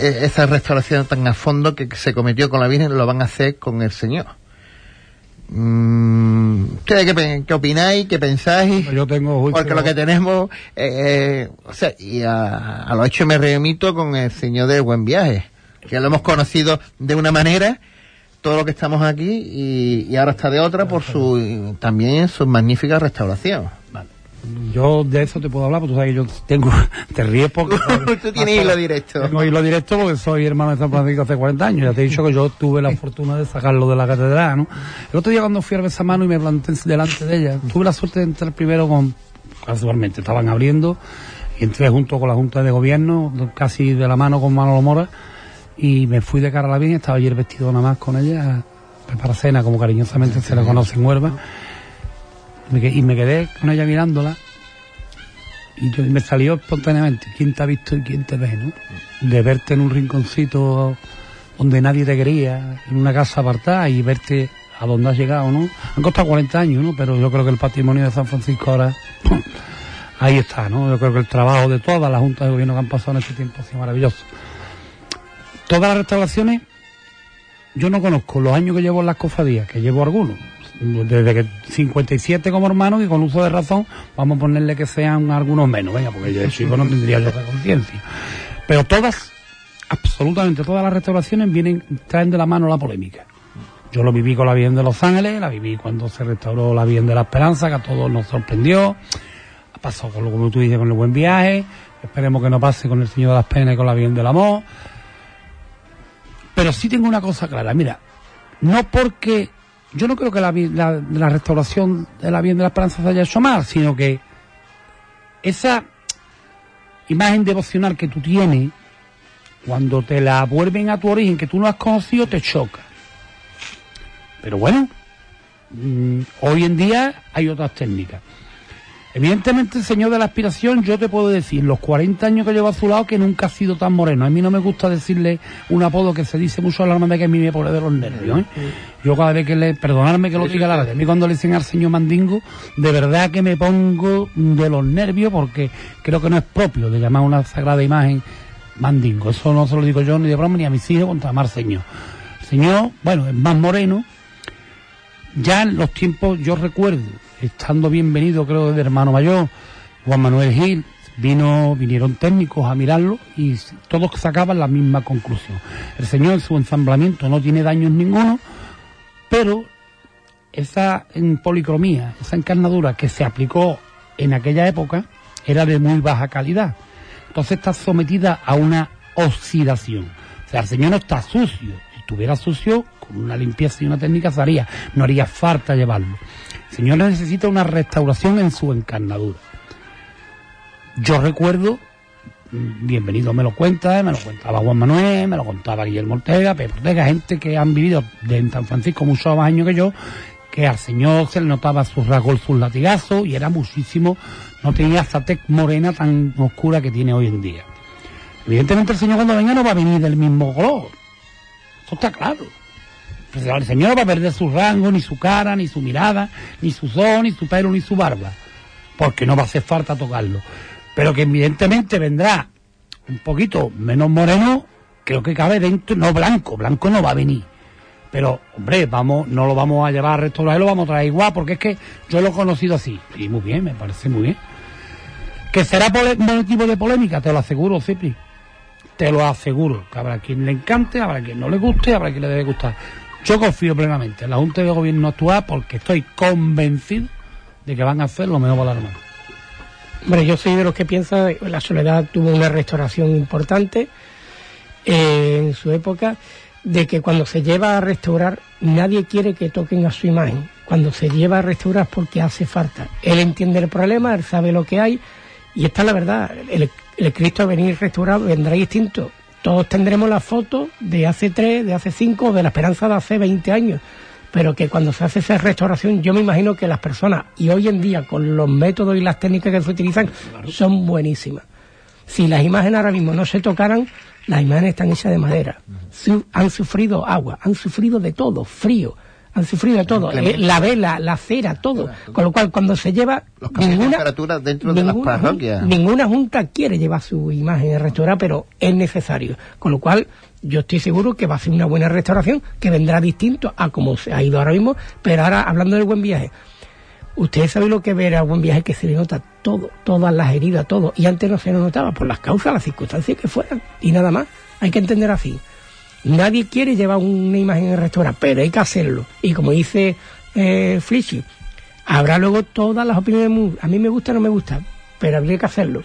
esa restauración tan a fondo que se cometió con la Virgen, lo van a hacer con el Señor. Mm, ¿Ustedes qué, opináis? ¿Qué pensáis? Yo tengo Porque lo que tenemos, eh, eh, o sea, y a, a lo hecho me remito con el señor del buen viaje, que lo hemos conocido de una manera, todo lo que estamos aquí, y, y ahora está de otra por su, también su magnífica restauración. Yo de eso te puedo hablar, porque tú sabes que yo tengo, te ríes porque... Tú tienes hilo directo. Tengo hilo directo porque soy hermano de San Francisco hace 40 años. Ya te he dicho que yo tuve la fortuna de sacarlo de la catedral, ¿no? El otro día cuando fui a mano y me planté delante de ella, tuve la suerte de entrar primero con, casualmente, estaban abriendo, y entré junto con la Junta de Gobierno, casi de la mano con Manolo Mora, y me fui de cara a la Virgen, estaba ayer vestido nada más con ella, para cena, como cariñosamente se le conoce en Huelva, y me quedé con ella mirándola, y yo, me salió espontáneamente, ¿quién te ha visto y quién te ve, no? De verte en un rinconcito donde nadie te quería, en una casa apartada y verte a donde has llegado, ¿no? Han costado 40 años, ¿no? Pero yo creo que el patrimonio de San Francisco ahora, ahí está, ¿no? Yo creo que el trabajo de todas las juntas de gobierno que han pasado en este tiempo ha sido maravilloso. Todas las restauraciones, yo no conozco los años que llevo en las cofradías, que llevo algunos. Desde que 57 como hermano y con uso de razón, vamos a ponerle que sean algunos menos, venga, porque yo de chico no tendría yo esa conciencia. Pero todas, absolutamente todas las restauraciones vienen, traen de la mano la polémica. Yo lo viví con la Bien de Los Ángeles, la viví cuando se restauró la Bien de la Esperanza, que a todos nos sorprendió. Pasado con lo como tú dices, con el buen viaje. Esperemos que no pase con el Señor de las Penas y con la Bien del Amor. Pero sí tengo una cosa clara, mira, no porque yo no creo que la, restauración de la Bien de la Esperanza se haya hecho mal, sino que esa imagen devocional que tú tienes, cuando te la vuelven a tu origen, que tú no has conocido, te choca. Pero bueno, mm, hoy en día hay otras técnicas. Evidentemente, el señor de la aspiración, yo te puedo decir, los 40 años que llevo a su lado, que nunca ha sido tan moreno. A mí no me gusta decirle un apodo que se dice mucho a la hermandad que a mí me pone de los nervios. ¿eh? Yo cada vez que le, perdonarme que lo diga la verdad, a mí cuando le dicen al señor Mandingo, de verdad que me pongo de los nervios porque creo que no es propio de llamar una sagrada imagen Mandingo. Eso no se lo digo yo ni de broma ni a mis hijos contra más señor. Señor, bueno, es más moreno. Ya en los tiempos, yo recuerdo, estando bienvenido creo de hermano mayor, Juan Manuel Gil, vino, vinieron técnicos a mirarlo y todos sacaban la misma conclusión. El señor en su ensamblamiento no tiene daños ninguno, pero esa policromía, esa encarnadura que se aplicó en aquella época era de muy baja calidad. Entonces está sometida a una oxidación. O sea, el señor no está sucio. Si estuviera sucio, una limpieza y una técnica se haría. No haría falta llevarlo. El señor necesita una restauración en su encarnadura. Yo recuerdo, mm, bienvenido me lo cuenta, me lo contaba Juan Manuel, me lo contaba Guillermo Ortega, Pedro Ortega, gente que han vivido en San Francisco muchos más años que yo, que al señor se le notaba sus rasgos, sus latigazos, y era muchísimo, no tenía esa tez morena tan oscura que tiene hoy en día. Evidentemente el señor cuando venga no va a venir del mismo color. Eso está claro. Pues el señor no va a perder su rango, ni su cara, ni su mirada, ni su son, ni su pelo, ni su barba. Porque no va a hacer falta tocarlo. Pero que evidentemente vendrá un poquito menos moreno, creo que cabe dentro, no blanco, blanco no va a venir. Pero, hombre, vamos, no lo vamos a llevar a restaurar, lo vamos a traer igual, porque es que yo lo he conocido así. Y muy bien, me parece muy bien. Que será motivo de polémica, te lo aseguro, Cipri. Te lo aseguro. Que habrá quien le encante, habrá quien no le guste, habrá quien le debe gustar. Yo confío plenamente en la Junta de Gobierno actual porque estoy convencido de que van a hacer lo mejor para la hermana. Hombre, yo soy de los que piensa que la Soledad tuvo una restauración importante eh, en su época, de que cuando se lleva a restaurar, nadie quiere que toquen a su imagen. Cuando se lleva a restaurar es porque hace falta. Él entiende el problema, él sabe lo que hay, y esta es la verdad. El, el Cristo a venir restaurado vendrá distinto. Todos tendremos la foto de hace tres, de hace cinco, de la esperanza de hace 20 años. Pero que cuando se hace esa restauración, yo me imagino que las personas, y hoy en día con los métodos y las técnicas que se utilizan, son buenísimas. Si las imágenes ahora mismo no se tocaran, las imágenes están hechas de madera. Han sufrido agua, han sufrido de todo, frío, han sufrido todo. Eh, la vela, la cera, todo. Con lo cual, cuando se lleva Los ninguna, dentro de las ninguna, parroquias. ninguna junta quiere llevar su imagen restaurada, pero es necesario. Con lo cual, yo estoy seguro que va a ser una buena restauración, que vendrá distinto a como se ha ido ahora mismo. Pero ahora, hablando del buen viaje, Ustedes saben lo que ver a buen viaje que se le nota todo, todas las heridas, todo. Y antes no se nos notaba por las causas, las circunstancias que fueran. Y nada más. Hay que entender así. Nadie quiere llevar una imagen en el restaurante, pero hay que hacerlo. Y como dice eh, habrá luego todas las opiniones. A mí me gusta, no me gusta, pero habría que hacerlo.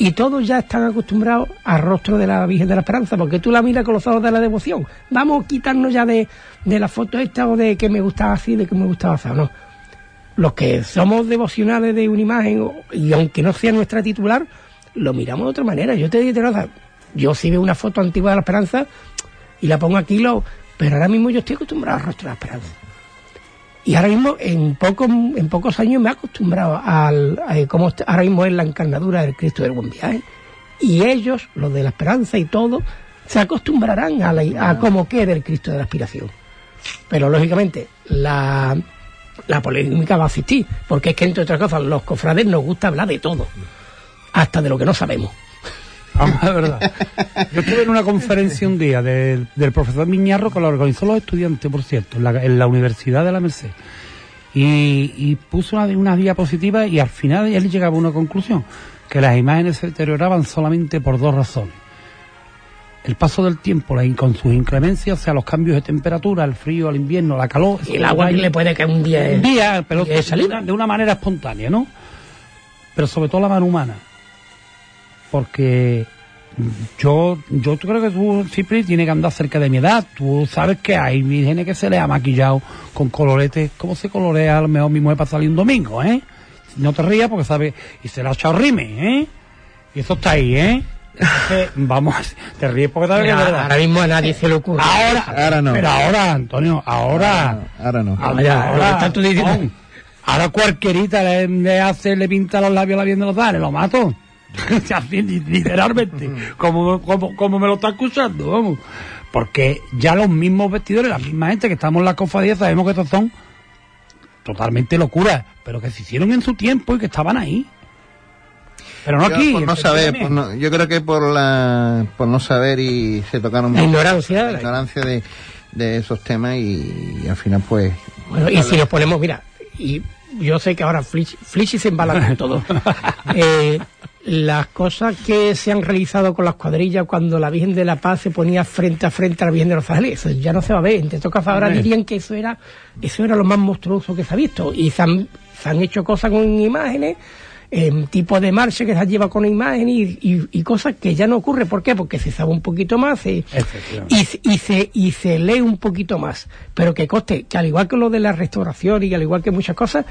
Y todos ya están acostumbrados al rostro de la Virgen de la Esperanza, porque tú la miras con los ojos de la devoción. Vamos a quitarnos ya de, de la foto esta o de que me gustaba así, de que me gustaba así. No los que somos devocionales de una imagen, o- y aunque no sea nuestra titular, lo miramos de otra manera. Yo te digo, yo si veo una foto antigua de la Esperanza y la pongo aquí, lo, pero ahora mismo yo estoy acostumbrado al rostro de la Esperanza. Y ahora mismo, en pocos, en pocos años, me he acostumbrado al, a cómo ahora mismo es la encarnadura del Cristo del Buen Viaje. Y ellos, los de la Esperanza y todo, se acostumbrarán a, la, a cómo quede el Cristo de la Aspiración. Pero lógicamente, la, la polémica va a existir, porque es que, entre otras cosas, los cofrades nos gusta hablar de todo, hasta de lo que no sabemos. Vamos, es verdad. Yo estuve en una conferencia un día del, del profesor Miñarro que lo organizó los estudiantes, por cierto, en la, en la Universidad de la Merced. Y, y puso una, una diapositiva y al final él llegaba a una conclusión, que las imágenes se deterioraban solamente por dos razones. El paso del tiempo, la, con sus inclemencias, o sea, los cambios de temperatura, el frío, el invierno, la calor. Y el agua que le puede caer un día. Un día, pero de de una, de una manera espontánea, ¿no? Pero sobre todo la mano humana. Porque yo, yo creo que tú, Cipri, tienes que andar cerca de mi edad. Tú sabes que hay vírgenes que se le ha maquillado con coloretes. ¿Cómo se colorea a lo mejor mi mujer para salir un domingo, eh? No te rías porque sabes. Y se le ha echado rime, ¿eh? Y eso está ahí, ¿eh? Entonces, vamos, te ríes porque sabes que es verdad. ahora mismo a nadie se le ocurre. Ahora, Ahora no. Pero ahora, Antonio, ahora. Ahora no. Ah, ya, lo que estás tú diciendo. Ahora, Ahora cualquierita le, le hace, le pinta los labios a la bien de los dales, lo mato. Así, li- literalmente, como, como, como me lo está acusando, vamos. Porque ya los mismos vestidores, la misma gente que estamos en la cofradía, sabemos que estos son totalmente locuras, pero que se hicieron en su tiempo y que estaban ahí. Pero no Yo, aquí. por no saber, por no- yo creo que por la, por no saber y se tocaron La ignorancia. la ignorancia de, de esos temas y, y al final pues Bueno, y si nos ponemos, mira, y yo sé que ahora Flitch, Flitch se embala con todo. Eh, las cosas que se han realizado con las cuadrillas cuando la Virgen de la Paz se ponía frente a frente a la Virgen de los Ángeles, eso ya no se va a ver. En Teto Café ahora dirían que eso era, eso era lo más monstruoso que se ha visto. Y se han, se han hecho cosas con imágenes, eh, tipo de marcha que se han llevado con imágenes y, y- y cosas que ya no ocurre. ¿Por qué? Porque se sabe un poquito más, se, y, y se y se lee un poquito más pero que coste que al igual que lo de la restauración y al igual que muchas cosas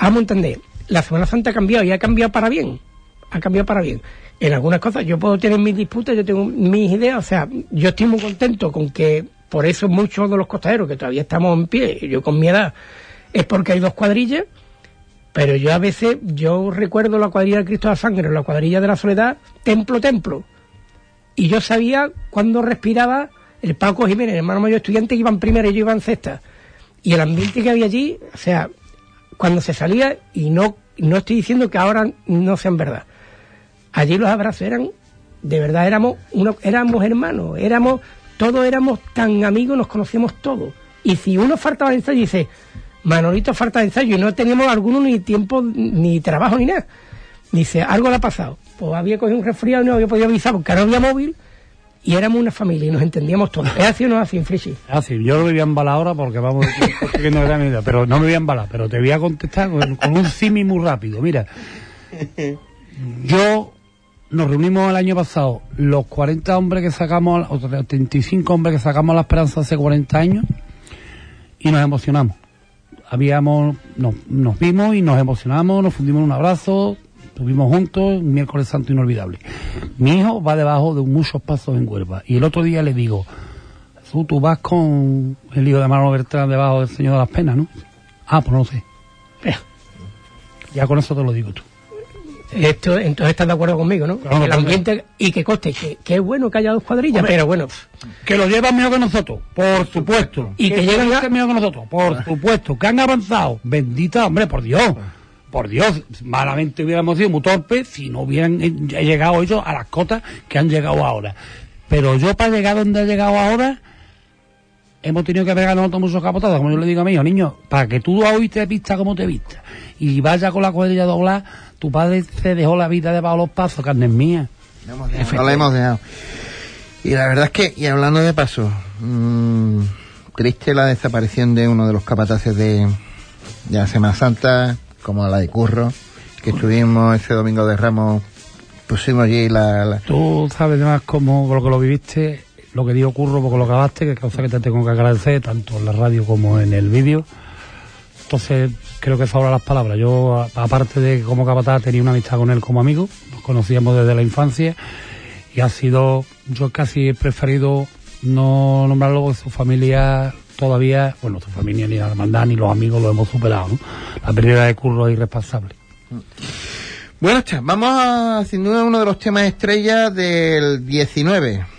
vamos a entender la Semana Santa ha cambiado y ha cambiado para bien ha cambiado para bien en algunas cosas yo puedo tener mis disputas yo tengo mis ideas o sea yo estoy muy contento con que por eso muchos de los costaderos que todavía estamos en pie yo con mi edad es porque hay dos cuadrillas pero yo a veces yo recuerdo la cuadrilla del Cristo de la Sangre la cuadrilla de la Soledad templo templo y yo sabía cuando respiraba el Paco Jiménez, el hermano mayor estudiante, que iban primero y yo iba en sexta. Y el ambiente que había allí, o sea, cuando se salía, y no, no estoy diciendo que ahora no sean verdad, allí los abrazos eran, de verdad éramos, uno, éramos hermanos, éramos, todos éramos tan amigos, nos conocíamos todos. Y si uno faltaba de ensayo, dice, Manolito falta de ensayo, y no teníamos alguno ni tiempo, ni trabajo, ni nada. Dice, algo le ha pasado. Pues había cogido un resfriado y no había podido avisar porque no había móvil y éramos una familia y nos entendíamos todos. ¿Es así o no es así, Frishi? Ah, sí, yo lo voy a embalar ahora porque vamos, porque no era mi idea, pero no me voy a embalar, pero te voy a contestar con, con un simi muy rápido. Mira, yo nos reunimos el año pasado los 40 hombres que sacamos, o 35 hombres que sacamos a la esperanza hace 40 años y nos emocionamos. Habíamos, nos, nos vimos y nos emocionamos, nos fundimos en un abrazo, estuvimos juntos, un miércoles santo inolvidable. Mi hijo va debajo de muchos pasos en Huelva y el otro día le digo, Jesús, tú vas con el hijo de Manolo Bertrán debajo del Señor de las Penas, ¿no? Ah, pues no sé. Ya con eso te lo digo tú. Esto, entonces estás de acuerdo conmigo, ¿no? Claro, el claro. ambiente, y que coste, que, que es bueno que haya dos cuadrillas, Hombre. pero bueno, Que lo llevan mejor que nosotros, por supuesto. Y que llegan a- mejor que nosotros, por supuesto. Que han avanzado. Bendita, hombre, por Dios. Por Dios, malamente hubiéramos sido muy torpes si no hubieran eh, llegado ellos a las cotas que han llegado ahora. Pero yo para llegar donde he llegado ahora, hemos tenido que pegar nosotros muchos capotazos, como yo le digo a mi hijo, niño, para que tú hoy te vistas como te vistas y vayas con la cuadrilla doblada, tu padre se dejó la vida debajo de los pasos, carne mía. no, hemos dejado, no la hemos dejado. Y la verdad es que, y hablando de paso, mm, triste la desaparición de uno de los capataces de, de la Semana Santa, como la de Curro, que estuvimos ese domingo de Ramos, pusimos allí la, la- Tú sabes además cómo lo que lo viviste, lo que dio curro porque lo acabaste, que causa que te tengo que agradecer, tanto en la radio como en el vídeo. Entonces, creo que sobran las palabras. Yo, aparte de como capataz, tenía una amistad con él como amigo, nos conocíamos desde la infancia, y ha sido, yo casi he preferido no nombrarlo porque su familia todavía, bueno, su familia ni la hermandad ni los amigos lo hemos superado, ¿no? La pérdida de curro es irresponsable. Bueno, vamos a, sin duda, uno de los temas estrellas del 19.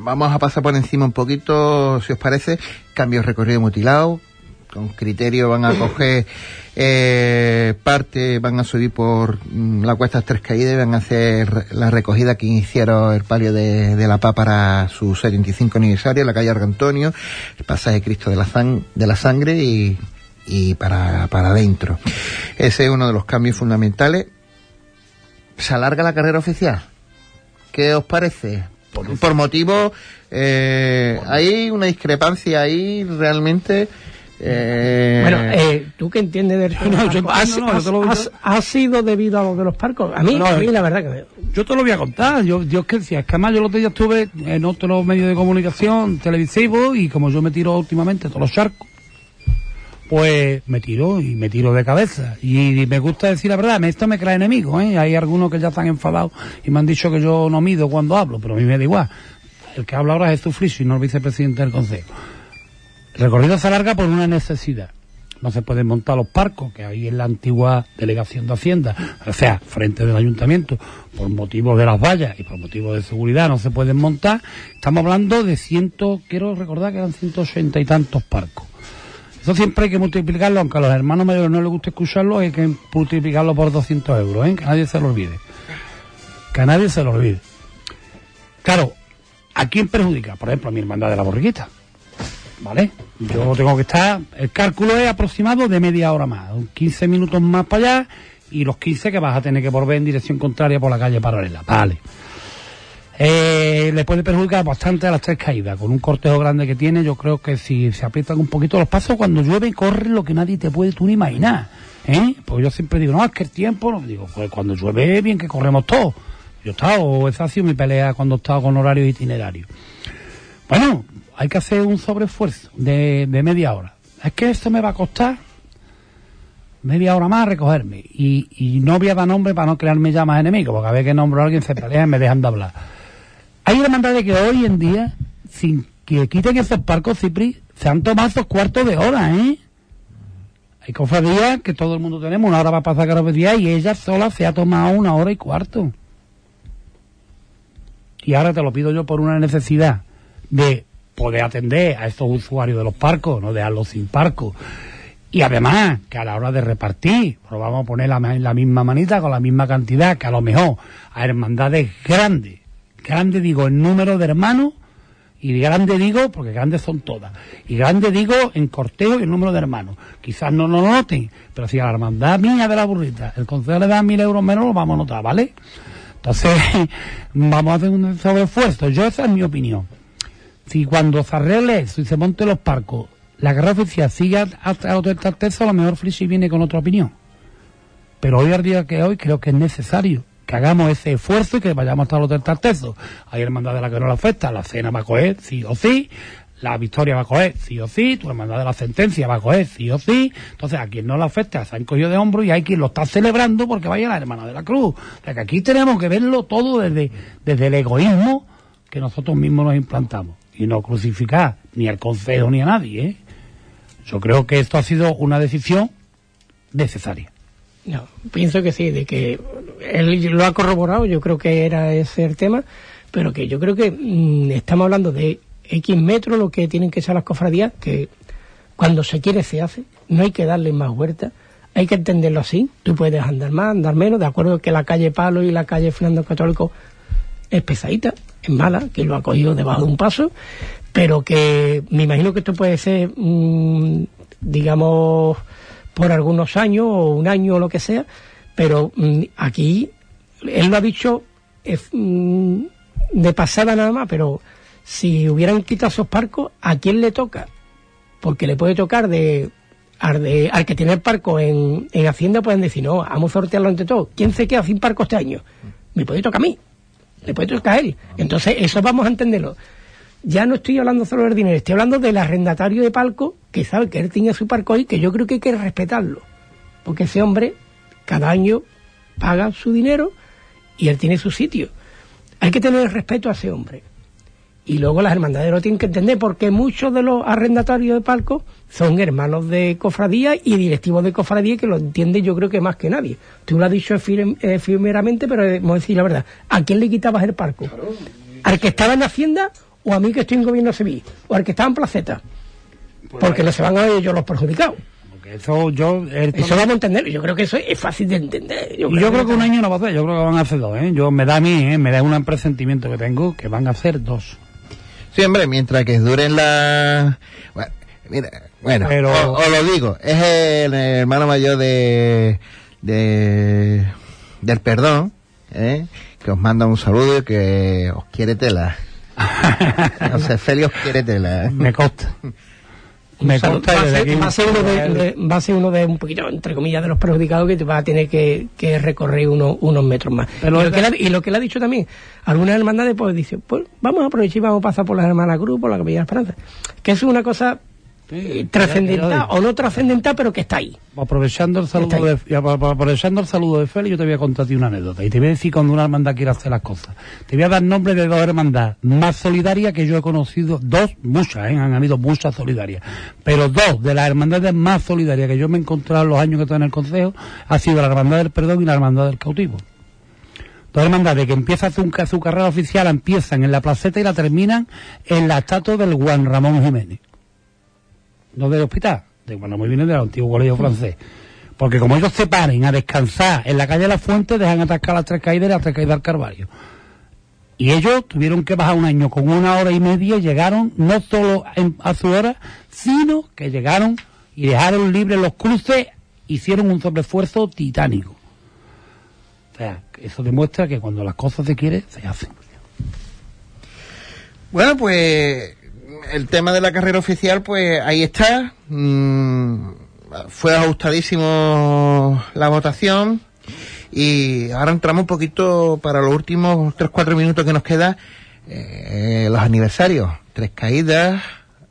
Vamos a pasar por encima un poquito, si os parece, cambios recorrido mutilado, con criterio van a coger eh, parte, van a subir por mm, la cuesta Tres Caídas y van a hacer la recogida que hicieron el palio de, de la PA para su 75 aniversario, la calle Argantonio, el pasaje Cristo de la, San- de la Sangre y, y para, para adentro. Ese es uno de los cambios fundamentales. Se alarga la carrera oficial. ¿Qué os parece? Por, por motivo, eh, hay una discrepancia ahí realmente. eh, bueno, eh, tú que entiendes del tema, No, yo Paco, ¿has, entiendo, no, has- lo- has- ha sido debido a lo de los parcos? A mí, No, a mí la verdad que... Yo te lo voy a contar. Yo, yo es que decía, es que además yo el otro día estuve en otro medio de comunicación televisivo y como yo me tiro últimamente todos los charcos, pues me tiro y me tiro de cabeza. Y me gusta decir la verdad, esto me crea enemigo, ¿eh? Hay algunos que ya están enfadados y me han dicho que yo no mido cuando hablo, pero a mí me da igual. El que habla ahora es Jesús y no el vicepresidente del Consejo. El recorrido se alarga por una necesidad. no se pueden montar los parcos, que ahí en la antigua delegación de Hacienda, o sea, frente del ayuntamiento, por motivos de las vallas y por motivos de seguridad no se pueden montar. Estamos hablando de ciento, quiero recordar que eran 180 y tantos parcos. Eso siempre hay que multiplicarlo, aunque a los hermanos mayores no les guste escucharlo, hay que multiplicarlo por 200 euros, ¿eh? que nadie se lo olvide. Que nadie se lo olvide. Claro, ¿a quién perjudica? Por ejemplo, a mi hermandad de la borriquita. ¿Vale? Yo tengo que estar, el cálculo es aproximado de media hora más, 15 minutos más para allá y los 15 que vas a tener que volver en dirección contraria por la calle paralela. Vale. Eh, le puede perjudicar bastante a las tres caídas. Con un cortejo grande que tiene, yo creo que si se aprietan un poquito los pasos, cuando llueve corre lo que nadie te puede tú ni imaginar. ¿eh? Pues yo siempre digo, no, es que el tiempo, no. digo, pues cuando llueve bien que corremos todos. Yo he estado, esa ha sido mi pelea cuando he estado con horarios itinerarios. Bueno, hay que hacer un sobreesfuerzo de, de media hora. Es que esto me va a costar media hora más a recogerme. Y, y no voy a dar nombre para no crearme ya más enemigos, porque a ver que nombro a alguien se pelea y me dejan de hablar. Hay de que hoy en día, sin que quiten esos parcos, Cipri, se han tomado esos cuartos de hora, ¿eh? Hay cofradías que todo el mundo tenemos, una hora va a pasar día y ella sola se ha tomado una hora y cuarto. Y ahora te lo pido yo por una necesidad de poder atender a estos usuarios de los parcos, no dejarlos sin parco. Y además, que a la hora de repartir, pues vamos a poner la, la misma manita con la misma cantidad, que a lo mejor a hermandades grandes, grande digo en número de hermanos, y grande digo, porque grandes son todas, y grande digo en cortejo y en número de hermanos. Quizás no lo noten, pero si a la hermandad mía de la burrita el consejo le da mil euros menos, lo vamos a notar, ¿vale? Entonces, vamos a hacer un sobreesfuerzo. Yo, esa es mi opinión. Si cuando se arregle eso y se monte los parcos, la guerra oficial sigue hasta el Hotel Tarteso, a lo mejor Frisi viene con otra opinión. Pero hoy al día que hoy creo que es necesario que hagamos ese esfuerzo y que vayamos hasta el Hotel Tarteso. Hay hermandad de la que no la afecta, la cena va a coger sí o sí, la victoria va a coger sí o sí, tu hermandad de la sentencia va a coger sí o sí. Entonces, a quien no la afecta se han cogido de hombro y hay quien lo está celebrando porque vaya la hermana de la cruz. O sea que aquí tenemos que verlo todo desde, desde el egoísmo que nosotros mismos nos implantamos y no crucificar ni al consejo ni a nadie. ¿eh? Yo creo que esto ha sido una decisión necesaria. No, pienso que sí, de que él lo ha corroborado, yo creo que era ese el tema, pero que yo creo que mm, estamos hablando de X metros, lo que tienen que ser las cofradías, que cuando se quiere se hace, no hay que darle más vuelta, hay que entenderlo así, tú puedes andar más, andar menos, de acuerdo que la calle Palo y la calle Fernando Católico es pesadita, es mala, que lo ha cogido debajo de un paso, pero que me imagino que esto puede ser, mm, digamos, por algunos años o un año o lo que sea, pero mm, aquí él lo ha dicho mm, de pasada nada más, pero si hubieran quitado esos parcos, ¿a quién le toca? Porque le puede tocar de al, de, al que tiene el parco en, en Hacienda, pueden decir, no, vamos a sortearlo entre todos. ¿Quién se queda sin parco este año? Me puede tocar a mí, le puede tocar a él. Entonces, eso vamos a entenderlo ya no estoy hablando solo del dinero, estoy hablando del arrendatario de palco que sabe que él tiene su parco ahí, que yo creo que hay que respetarlo. Porque ese hombre cada año paga su dinero y él tiene su sitio. Hay que tener respeto a ese hombre. Y luego las hermandades lo tienen que entender porque muchos de los arrendatarios de palco son hermanos de cofradía y directivos de cofradía que lo entienden yo creo que más que nadie. Tú lo has dicho efímeramente, pero debemos decir la verdad. ¿A quién le quitabas el palco? ¿Al que estaba en Hacienda o a mí que estoy en gobierno civil, o al que está en placeta, pues porque no se van a ver ellos los perjudicados. eso yo... Eso vamos a entender, yo creo que eso es fácil de entender. Yo y yo creo que un año no va a ser, yo creo que van a hacer dos, ¿eh? Yo, me da a mí, ¿eh? me da un presentimiento que tengo que van a hacer dos. Sí, hombre, mientras que duren la... Bueno, mira, bueno Pero... os, lo digo, es el, hermano mayor de, de del perdón, ¿eh? que os manda un saludo y que os quiere tela. No sé, Felios quiere tela. ¿eh? Me consta. Me consta va, va, a ser uno de, va a ser uno de un poquito, entre comillas, de los perjudicados que te va a tener que, que recorrer uno, unos metros más. Pero y, lo que le, y lo que le ha dicho también, algunas hermandades pues dice, pues vamos a aprovechar y vamos a pasar por la hermana Cruz, por la Capilla de Esperanza. Que es una cosa trascendental o no trascendental, pero que está ahí. Aprovechando el saludo de, aprovechando el saludo de Félix, yo te voy a contar a ti una anécdota. Y te voy a decir cuando una hermandad quiere hacer las cosas. Te voy a dar nombre de dos hermandades más solidarias que yo he conocido. Dos, muchas, ¿eh? han habido muchas solidarias. Pero dos de las hermandades más solidarias que yo me he encontrado en los años que estoy en el Consejo ha sido la Hermandad del Perdón y la Hermandad del Cautivo. Dos hermandades que empiezan su, su carrera oficial, empiezan en la placeta y la terminan en la estatua del Juan Ramón Jiménez no del hospital, de cuando me viene del antiguo colegio francés. Porque como ellos se paren a descansar en la calle de la Fuente, dejan atascar las tres caídas y las tres caídas del Carvalho. Y ellos tuvieron que bajar un año con una hora y media y llegaron no solo a su hora, sino que llegaron y dejaron libres los cruces, hicieron un sobreesfuerzo titánico. O sea, eso demuestra que cuando las cosas se quieren, se hacen. Bueno, pues el tema de la carrera oficial, pues ahí está. Mm, fue ajustadísimo la votación. Y ahora entramos un poquito para los últimos 3-4 minutos que nos queda. eh, los aniversarios. Tres caídas,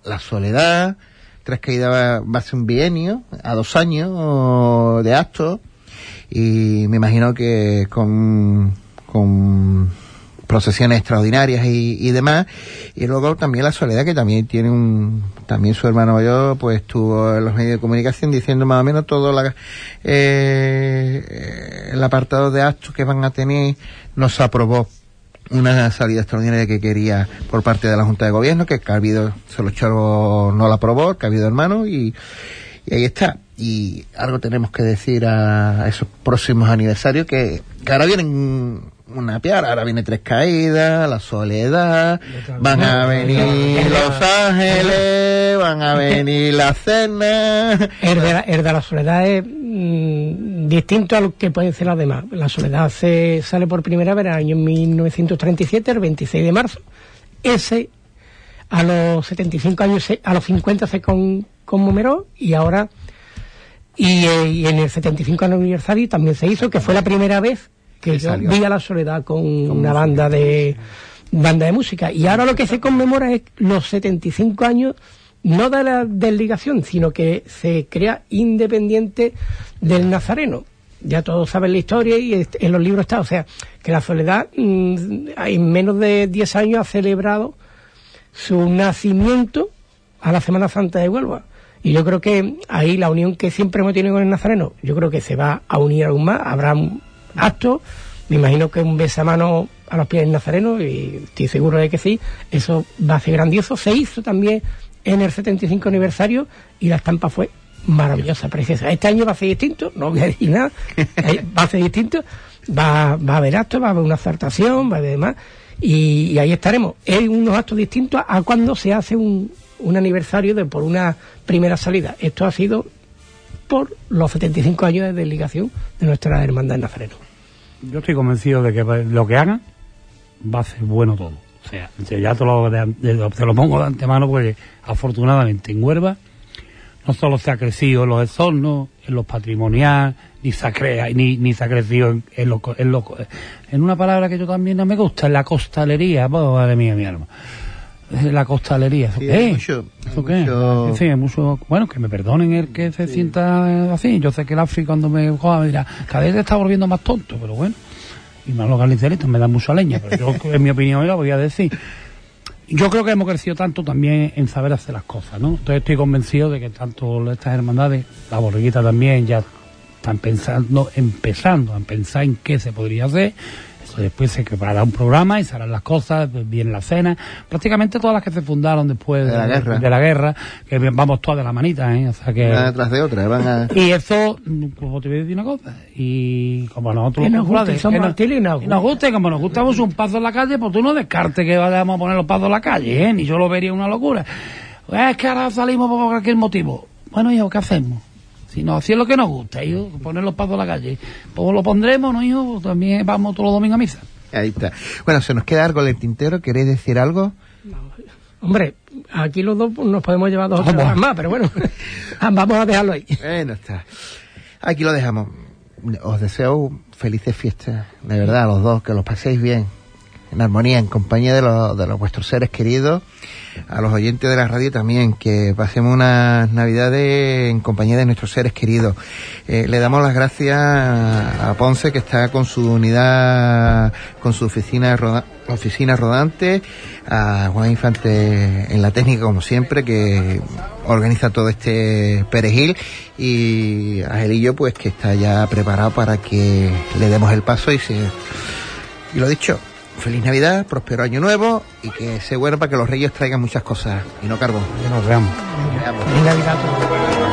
la soledad. Tres caídas va, a ser un bienio, a dos años de actos. Y me imagino que con procesiones extraordinarias y, y demás. Y luego también la soledad que también tiene un también su hermano mayor pues estuvo en los medios de comunicación diciendo más o menos todo la, eh, el apartado de actos que van a tener. No se aprobó una salida extraordinaria que quería por parte de la Junta de Gobierno que Cabildo se lo echó no la aprobó Cabildo hermano y, y ahí está. Y algo tenemos que decir a esos próximos aniversarios que, que ahora vienen una piara, ahora viene Tres Caídas, La Soledad, van a venir Los Ángeles, van a venir La Cena. El de la, el de la soledad es mm, distinto a lo que pueden ser las demás. La soledad se sale por primera vez en el año 1937, el 26 de marzo. Ese, a los 75 años, se- a los 50 se con, conmemoró y ahora, y, eh, y en el 75 aniversario también se hizo, que fue la primera vez que Que yo salió. vi a la soledad con una banda de banda de música. Y ahora lo que se conmemora es los 75 años no de la desligación, sino que se crea independiente del Nazareno. Ya todos saben la historia y en los libros está. O sea, que la soledad mm, en menos de 10 años ha celebrado su nacimiento a la Semana Santa de Huelva. Y yo creo que ahí la unión que siempre hemos tenido con el Nazareno, yo creo que se va a unir aún más. Habrá acto, me imagino que un besamano a los pies del Nazareno, y estoy seguro de que sí, eso va a ser grandioso. Se hizo también en el 75 aniversario y la estampa fue maravillosa, preciosa. Este año va a ser distinto, no voy a decir nada, eh, va a ser distinto, va, va a haber actos, va a haber una acertación, va a haber demás, y, ahí estaremos. Es unos actos distintos a cuando se hace un, un aniversario de por una primera salida. Esto ha sido por los 75 años de desligación de nuestra hermandad en Nazareno. Yo estoy convencido de que lo que hagan va a ser bueno todo. O sea, ya te lo, te lo pongo de antemano porque afortunadamente en Huerva no solo se ha crecido en los exornos, en los patrimoniales, ni se ha, crea- ni, ni se ha crecido en, en, lo en, lo en una palabra que yo también no me gusta, en la costalería. Oh, madre mía, mi alma. La costalería. ¿Eso Sí, qué? hay mucho- ¿Eso hay qué? mucho- Sí, hay mucho- bueno, que me perdonen el que se sienta así. Yo sé que el África cuando me joda me dirá, cada vez te está volviendo más tonto, pero bueno. Y más los galiceritos me dan mucha leña, pero yo, en mi opinión, la voy a decir. Yo creo que hemos crecido tanto también en saber hacer las cosas, ¿no? Entonces estoy convencido de que tanto estas hermandades, la borreguita también, ya están pensando, empezando a pensar en qué se podría hacer. Después se preparará un programa y se harán las cosas, viene la cena. Prácticamente todas las que se fundaron después De la guerra. de la guerra, que vamos todas de la manita, ¿eh? O sea que... Una detrás de otra, van a... Y eso, como te voy a decir una cosa, y como nosotros nos somos que nos- y nos guste, como nos gustamos un paso en la calle, pues tú no descartes que vayamos a poner los pasos en la calle, ¿eh? Ni yo lo vería una locura. Es que ahora salimos por cualquier motivo. Bueno, hijo, ¿qué hacemos? Si no, así es lo que nos gusta, hijo, poner los pasos en la calle. Pues lo pondremos, ¿no, hijo? Pues también vamos todos los domingos a misa. Ahí está. Bueno, se nos queda algo en el tintero. ¿Queréis decir algo? Hombre, aquí los dos pues, nos podemos llevar dos o más, pero bueno, vamos a dejarlo ahí. Bueno, está. Aquí lo dejamos. Os deseo felices fiestas, de verdad, a los dos, que los paséis bien. En armonía, en compañía de los, de los vuestros seres queridos, a los oyentes de la radio también, que pasemos unas navidades en compañía de nuestros seres queridos. Eh, le damos las gracias a, Ponce, que está con su unidad, con su oficina, oficina rodante, a Juan Infante en la técnica, como siempre, que organiza todo este perejil, y a Gelillo, pues que está ya preparado para que le demos el paso y se y lo dicho, feliz Navidad, próspero año nuevo y que se vuelva para que los reyes traigan muchas cosas y no carbón. Que nos veamos. Feliz Navidad a todos.